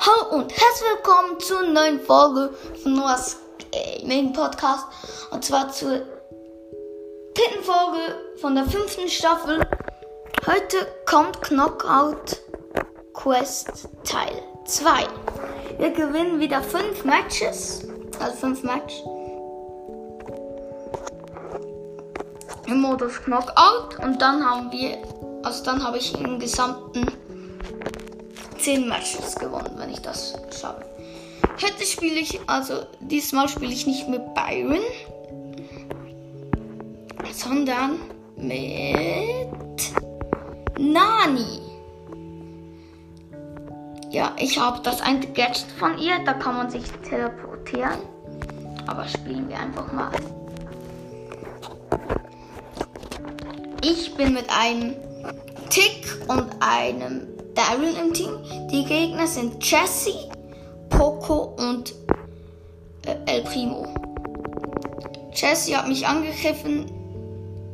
Hallo und herzlich willkommen zur neuen Folge von Noahs Gaming Podcast. Und zwar zur dritten Folge von der fünften Staffel. Heute kommt Knockout Quest Teil 2. Wir gewinnen wieder fünf Matches. Also fünf Matches. Im Modus Knockout. Und dann haben wir, also dann habe ich im gesamten 10 Matches gewonnen, wenn ich das schaffe. Heute spiele ich, also diesmal spiele ich nicht mit Byron, sondern mit Nani. Ja, ich habe das ein Gadget von ihr, da kann man sich teleportieren. Aber spielen wir einfach mal. Ich bin mit einem Tick und einem Daryl im Team. Die Gegner sind Jesse, Poco und äh, El Primo. Jesse hat mich angegriffen.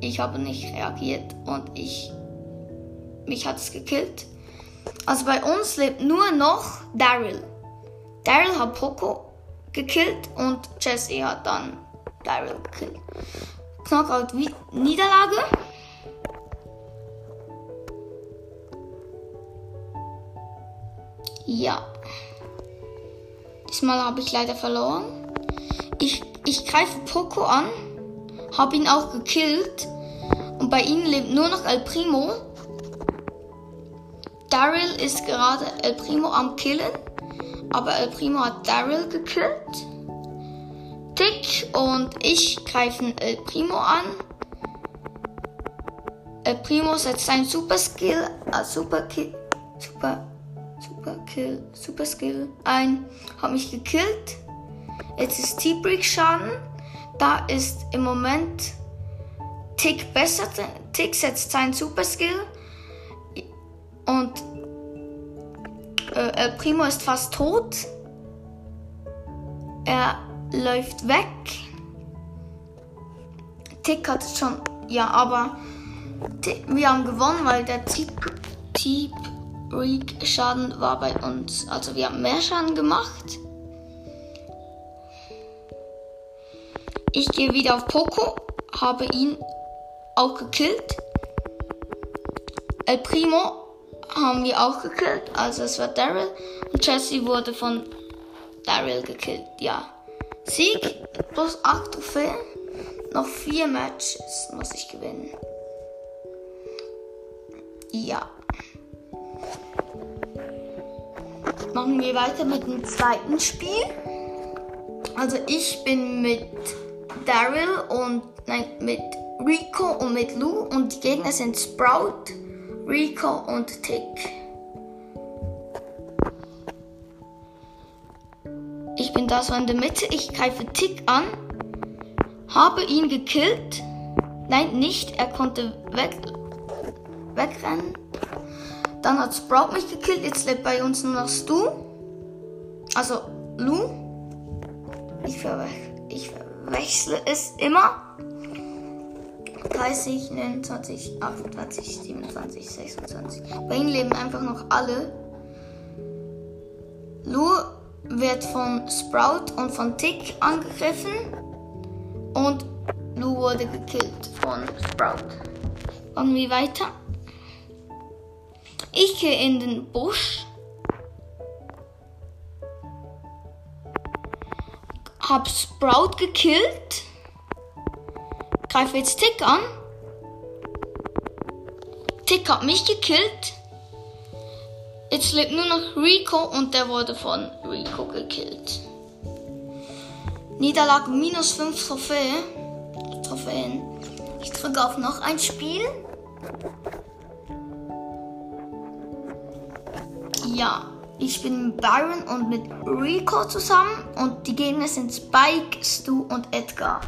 Ich habe nicht reagiert und ich mich hat es gekillt. Also bei uns lebt nur noch Daryl. Daryl hat Poco gekillt und Jesse hat dann Daryl gekillt. Knockout Niederlage. Ja. Diesmal habe ich leider verloren. Ich, ich greife Poco an, habe ihn auch gekillt. Und bei ihnen lebt nur noch El Primo. Daryl ist gerade El Primo am Killen. Aber El Primo hat Daryl gekillt. Tick und ich greifen El Primo an. El Primo setzt einen Super Skill, äh, Super Kill, Super Super Kill, Super Skill ein. Hat mich gekillt. Jetzt ist T-Brick Schaden. Da ist im Moment Tick besser. Tick setzt seinen Super Skill. Und äh, Primo ist fast tot. Er läuft weg. Tick hat schon. Ja, aber wir haben gewonnen, weil der Tick. Tick Reek Schaden war bei uns. Also wir haben mehr Schaden gemacht. Ich gehe wieder auf Poco, habe ihn auch gekillt. El Primo haben wir auch gekillt, also es war Daryl. Und Jesse wurde von Daryl gekillt, ja. Sieg plus 8 Trophäen. Noch 4 Matches muss ich gewinnen. Ja. Machen wir weiter mit dem zweiten Spiel. Also ich bin mit Daryl und nein, mit Rico und mit Lou und die Gegner sind Sprout, Rico und Tick. Ich bin da so in der Mitte. Ich greife Tick an, habe ihn gekillt. Nein, nicht. Er konnte weg, wegrennen. Dann hat Sprout mich gekillt. Jetzt lebt bei uns nur noch Stu. Also Lu. Ich, verwe ich verwechsle es immer. 30, 29, 28, 27, 26. Bei ihnen leben einfach noch alle. Lu wird von Sprout und von Tick angegriffen. Und Lu wurde gekillt von Sprout. Und wie weiter? Ich gehe in den Busch. Hab Sprout gekillt. Greife jetzt Tick an. Tick hat mich gekillt. Jetzt lebt nur noch Rico und der wurde von Rico gekillt. Niederlage minus 5 Trophäen. Trophäen. Ich drücke auf noch ein Spiel. Ja, ich bin mit Byron und mit Rico zusammen und die Gegner sind Spike, Stu und Edgar.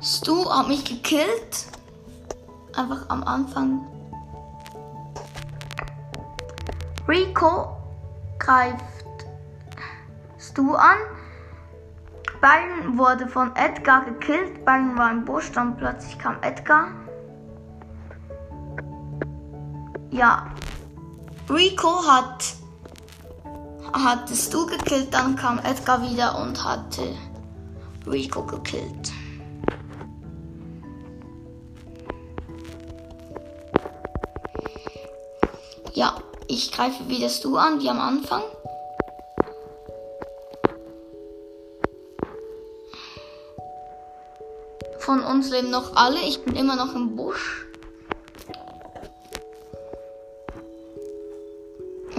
Stu hat mich gekillt. Einfach am Anfang. Rico greift Stu an. Byron wurde von Edgar gekillt. Byron war im Busch, dann plötzlich kam Edgar. ja, Rico hat hattest du gekillt, dann kam Edgar wieder und hatte Rico gekillt. Ja, ich greife wieder du an, wie am Anfang. Von uns leben noch alle. Ich bin immer noch im Busch.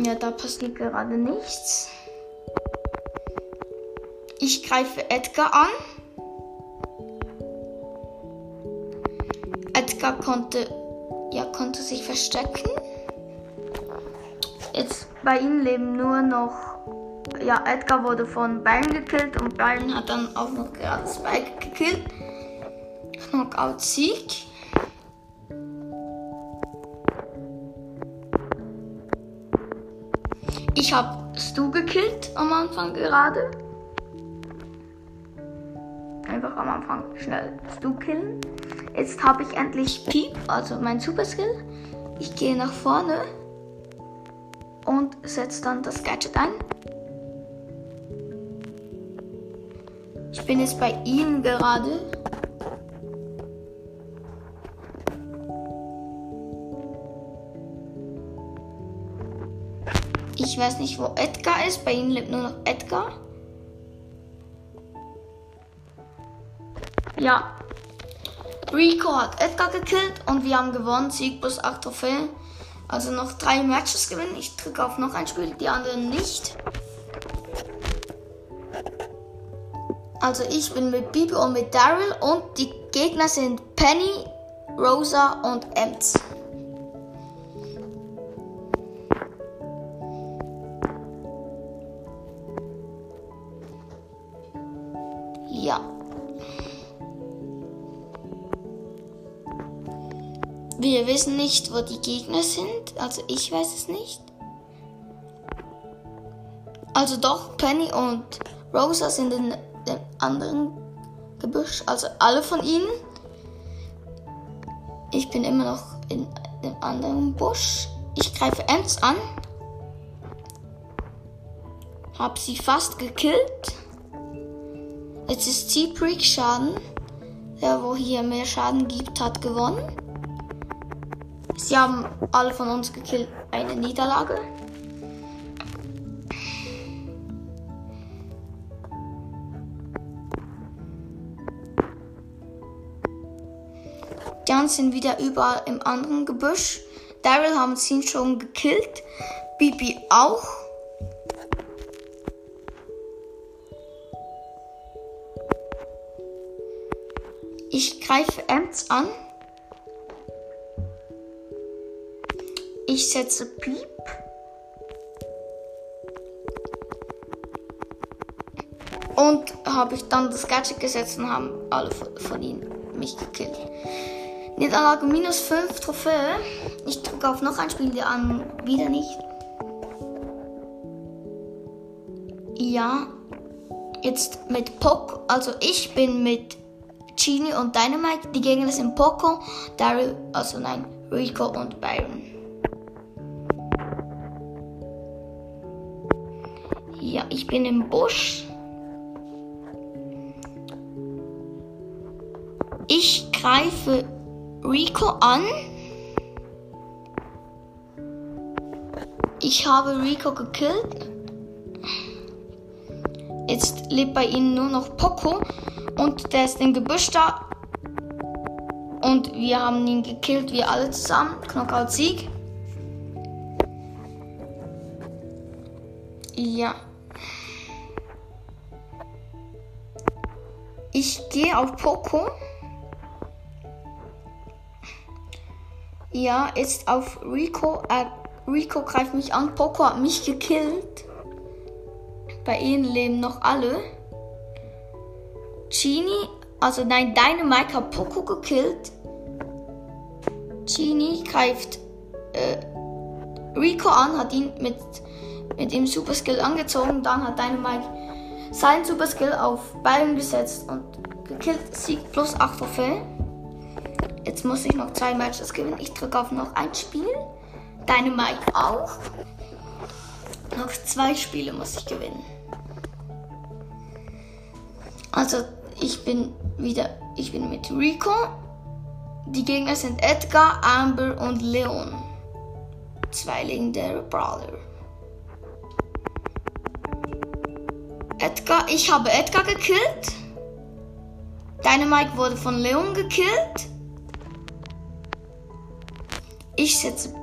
Ja, da passiert gerade nichts. Ich greife Edgar an. Edgar konnte, ja, konnte sich verstecken. Jetzt bei ihm leben nur noch, ja, Edgar wurde von Byron gekillt und Byron hat dann auch noch gerade Spike gekillt. Knockout-Sieg. Ich habe Stu gekillt am Anfang gerade. Einfach am Anfang schnell Stu killen. Jetzt habe ich endlich Piep, also mein Super Skill. Ich gehe nach vorne und setze dann das Gadget ein. Ich bin jetzt bei ihm gerade. Ich weiß nicht, wo Edgar ist. Bei ihm lebt nur noch Edgar. Ja. Rico hat Edgar gekillt und wir haben gewonnen. Sieg plus 8 Trophäen. Also noch drei Matches gewinnen. Ich drücke auf noch ein Spiel, die anderen nicht. Also ich bin mit Bibi und mit Daryl und die Gegner sind Penny, Rosa und Ems. Wissen nicht, wo die Gegner sind. Also ich weiß es nicht. Also doch, Penny und Rosa sind in dem anderen Gebüsch. Also alle von ihnen. Ich bin immer noch in dem anderen Busch. Ich greife Ents an. Hab sie fast gekillt. Jetzt ist T-Brick Schaden. Der, wo hier mehr Schaden gibt, hat gewonnen. Sie haben alle von uns gekillt. Eine Niederlage. Dann sind wieder überall im anderen Gebüsch. Daryl haben sie schon gekillt. Bibi auch. Ich greife Ems an. Ich setze Piep. Und habe ich dann das Gadget gesetzt und haben alle von ihnen mich gekillt. Niederlage minus 5 Trophäe. Ich drücke auf noch ein Spiel, die an wieder nicht. Ja, jetzt mit Poco. Also ich bin mit Genie und Dynamite. Die Gegner sind Poco, Daryl, also nein, Rico und Byron. Ja, ich bin im Busch. Ich greife Rico an. Ich habe Rico gekillt. Jetzt lebt bei ihnen nur noch Poco und der ist im Gebüsch da. Und wir haben ihn gekillt, wir alle zusammen. Knockout-Sieg. Ja. Ich gehe auf Poco. Ja, jetzt auf Rico. Äh, Rico greift mich an. Poco hat mich gekillt. Bei ihnen leben noch alle. Genie, also nein, Dynamite hat Poco gekillt. Genie greift äh, Rico an, hat ihn mit, mit dem Super Skill angezogen. Dann hat Dynamite sein Super Skill auf Byron gesetzt und gekillt. Sieg plus 8 Trophäen. Jetzt muss ich noch zwei Matches gewinnen. Ich drücke auf noch ein Spiel. Dynamite auch. Noch zwei Spiele muss ich gewinnen. Also ich bin wieder, ich bin mit Rico. Die Gegner sind Edgar, Amber und Leon. Zwei legendäre Brawler. Edgar, ich habe Edgar gekillt. Dynamite wurde von Leon gekillt. Ich setze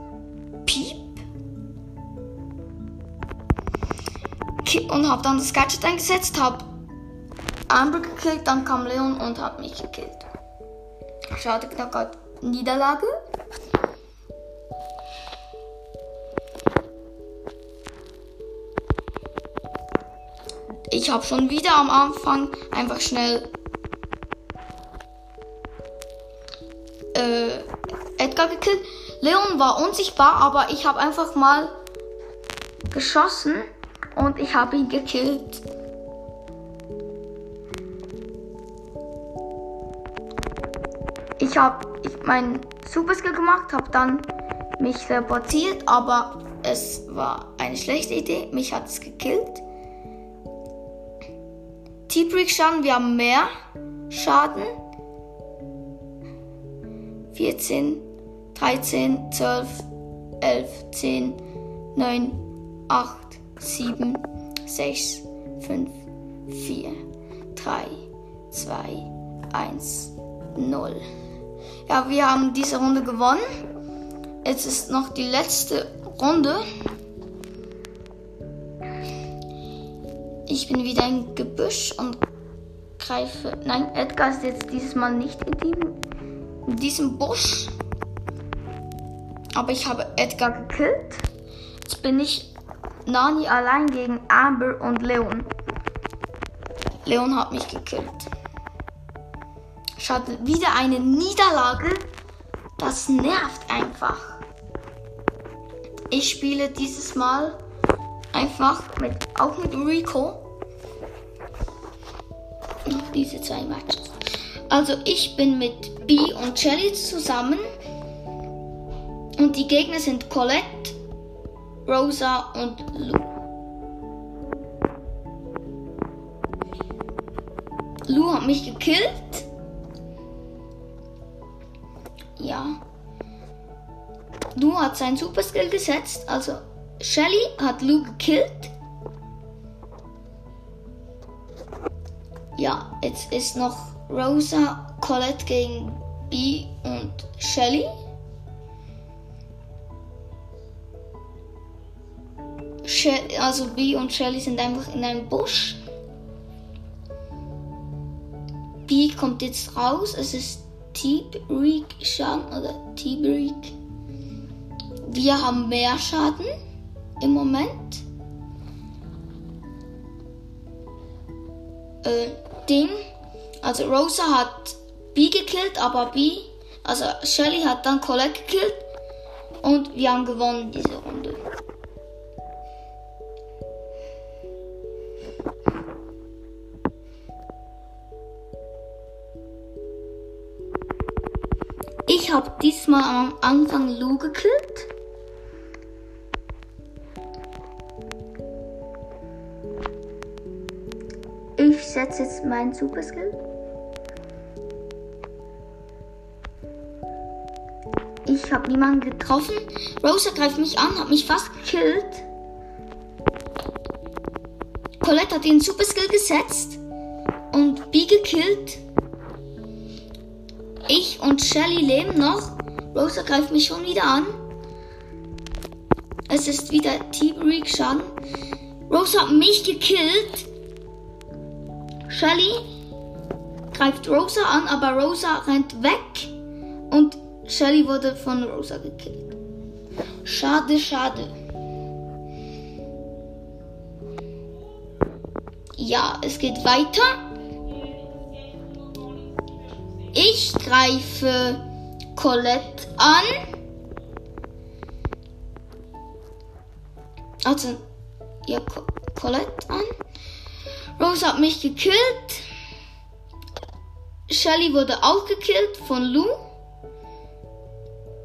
Piep. Und habe dann das Gadget eingesetzt, habe Amber gekillt, dann kam Leon und hat mich gekillt. Schade, knapp Niederlage. Ich habe schon wieder am Anfang einfach schnell äh, Edgar gekillt. Leon war unsichtbar, aber ich habe einfach mal geschossen und ich habe ihn gekillt. Ich habe meinen Super Skill gemacht, habe dann mich teleportiert, aber es war eine schlechte Idee. Mich hat es gekillt. T-Brick Schaden, wir haben mehr Schaden. 14, 13, 12, 11, 10, 9, 8, 7, 6, 5, 4, 3, 2, 1, 0. Ja, wir haben diese Runde gewonnen. Jetzt ist noch die letzte Runde. Ich bin wieder im Gebüsch und greife. Nein, Edgar ist jetzt dieses Mal nicht in, dem, in diesem Busch. Aber ich habe Edgar gekillt. Jetzt bin ich Nani allein gegen Amber und Leon. Leon hat mich gekillt. Schade, wieder eine Niederlage. Das nervt einfach. Ich spiele dieses Mal einfach mit, auch mit Rico diese zwei Matches. Also ich bin mit B und Shelly zusammen. Und die Gegner sind Colette, Rosa und Lou. Lou hat mich gekillt. Ja. Lou hat seinen Super Skill gesetzt. Also Shelly hat Lou gekillt. Ja, jetzt ist noch Rosa, Colette gegen B und Shelly. She also B und Shelly sind einfach in einem Busch. B kommt jetzt raus. Es ist T-Break Schaden oder T-Break. Wir haben mehr Schaden im Moment. Äh, Ding. Also Rosa hat B gekillt, aber B, also Shelly hat dann Colette gekillt und wir haben gewonnen diese Runde. Ich habe diesmal am Anfang Lou gekillt. Setze jetzt meinen Super Skill. Ich habe niemanden getroffen. Rosa greift mich an, hat mich fast gekillt. Colette hat den Super Skill gesetzt und B gekillt. Ich und Shelly leben noch. Rosa greift mich schon wieder an. Es ist wieder T-Break Schaden. Rosa hat mich gekillt. Shelly greift Rosa an, aber Rosa rennt weg und Shelly wurde von Rosa gekillt. Schade, schade. Ja, es geht weiter. Ich greife Colette an. Also, ja, Colette an. Rose hat mich gekillt. Shelly wurde auch gekillt von Lou.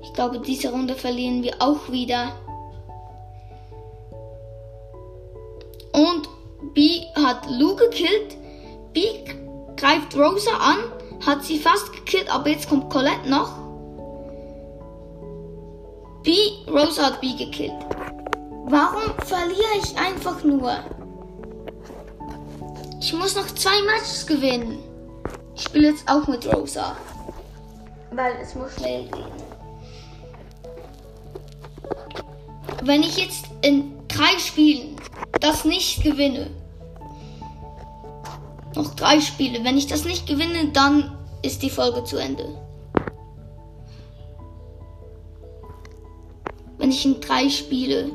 Ich glaube, diese Runde verlieren wir auch wieder. Und B hat Lou gekillt. B greift Rosa an, hat sie fast gekillt, aber jetzt kommt Colette noch. B, Rosa hat B gekillt. Warum verliere ich einfach nur? Ich muss noch zwei Matches gewinnen. Ich spiele jetzt auch mit Rosa. Weil es muss schnell gehen. Wenn ich jetzt in drei Spielen das nicht gewinne, noch drei Spiele, wenn ich das nicht gewinne, dann ist die Folge zu Ende. Wenn ich in drei Spiele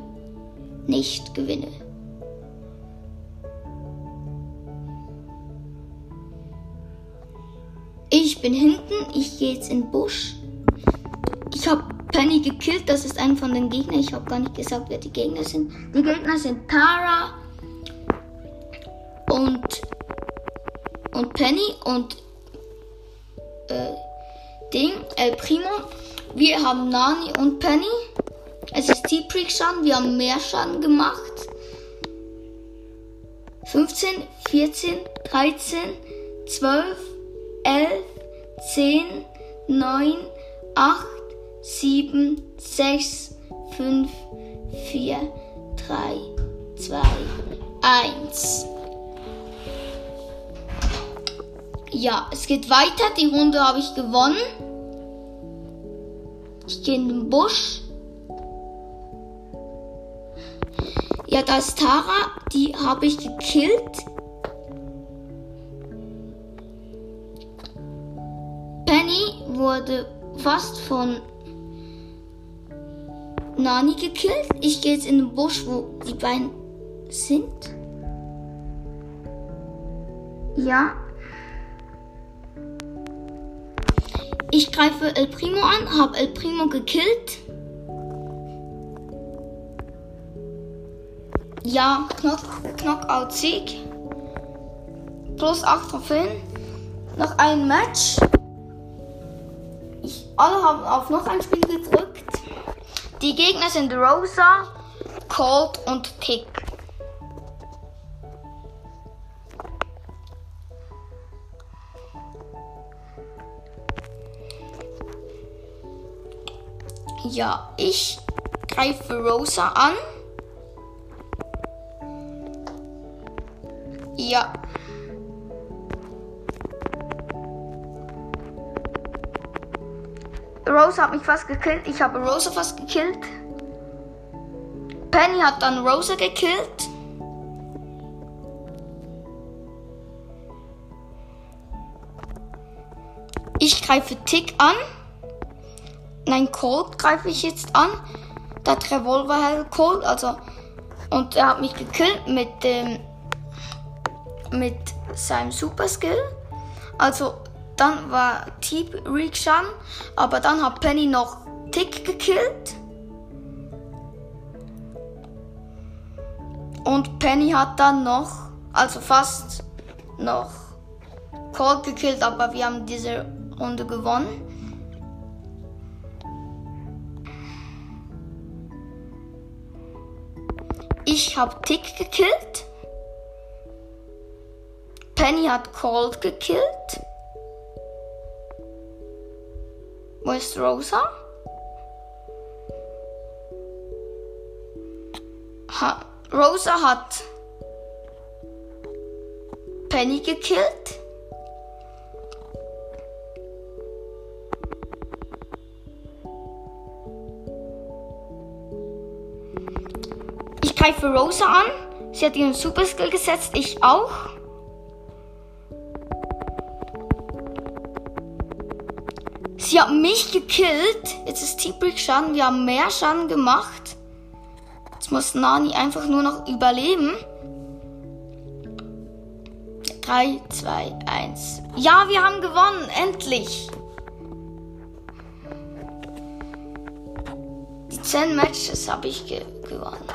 nicht gewinne. Bin hinten, ich gehe jetzt in den Busch. Ich habe Penny gekillt, das ist ein von den Gegnern. Ich habe gar nicht gesagt, wer die Gegner sind. Die Gegner sind Tara und, und Penny und äh, Ding, El Primo. Wir haben Nani und Penny. Es ist T-Prick Schaden. Wir haben mehr Schaden gemacht. 15, 14, 13, 12, 11, 10, 9, 8, 7, 6, 5, 4, 3, 2, 1. Ja, es geht weiter. Die Runde habe ich gewonnen. Ich gehe in den Busch. Ja, da ist Tara. Die habe ich gekillt. Wurde fast von Nani gekillt. Ich gehe jetzt in den Busch, wo die beiden sind. Ja. Ich greife El Primo an, habe El Primo gekillt. Ja, Knock, Knockout-Sieg. Plus 8 Trophäen. Noch ein Match. Alle haben auf noch ein Spiel gedrückt. Die Gegner sind Rosa, Colt und Tick. Ja, ich greife Rosa an. Ja. Rosa hat mich fast gekillt. Ich habe Rosa fast gekillt. Penny hat dann Rosa gekillt. Ich greife Tick an. Nein, Colt greife ich jetzt an. Der Revolver hält Colt, also. Und er hat mich gekillt mit dem. mit seinem Super Skill. Also dann war Teep Rikshan, aber dann hat Penny noch Tick gekillt. Und Penny hat dann noch, also fast noch Colt gekillt, aber wir haben diese Runde gewonnen. Ich habe Tick gekillt. Penny hat Colt gekillt. Wo ist Rosa? Ha Rosa hat Penny gekillt. Ich greife Rosa an. Sie hat ihren Super Skill gesetzt, ich auch. Sie hat mich gekillt. Jetzt ist T-Brick Schaden. Wir haben mehr Schaden gemacht. Jetzt muss Nani einfach nur noch überleben. 3, 2, 1. Ja, wir haben gewonnen. Endlich. Die 10 Matches habe ich ge gewonnen.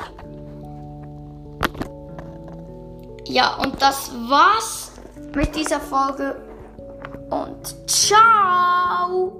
Ja, und das war's mit dieser Folge. Und ciao!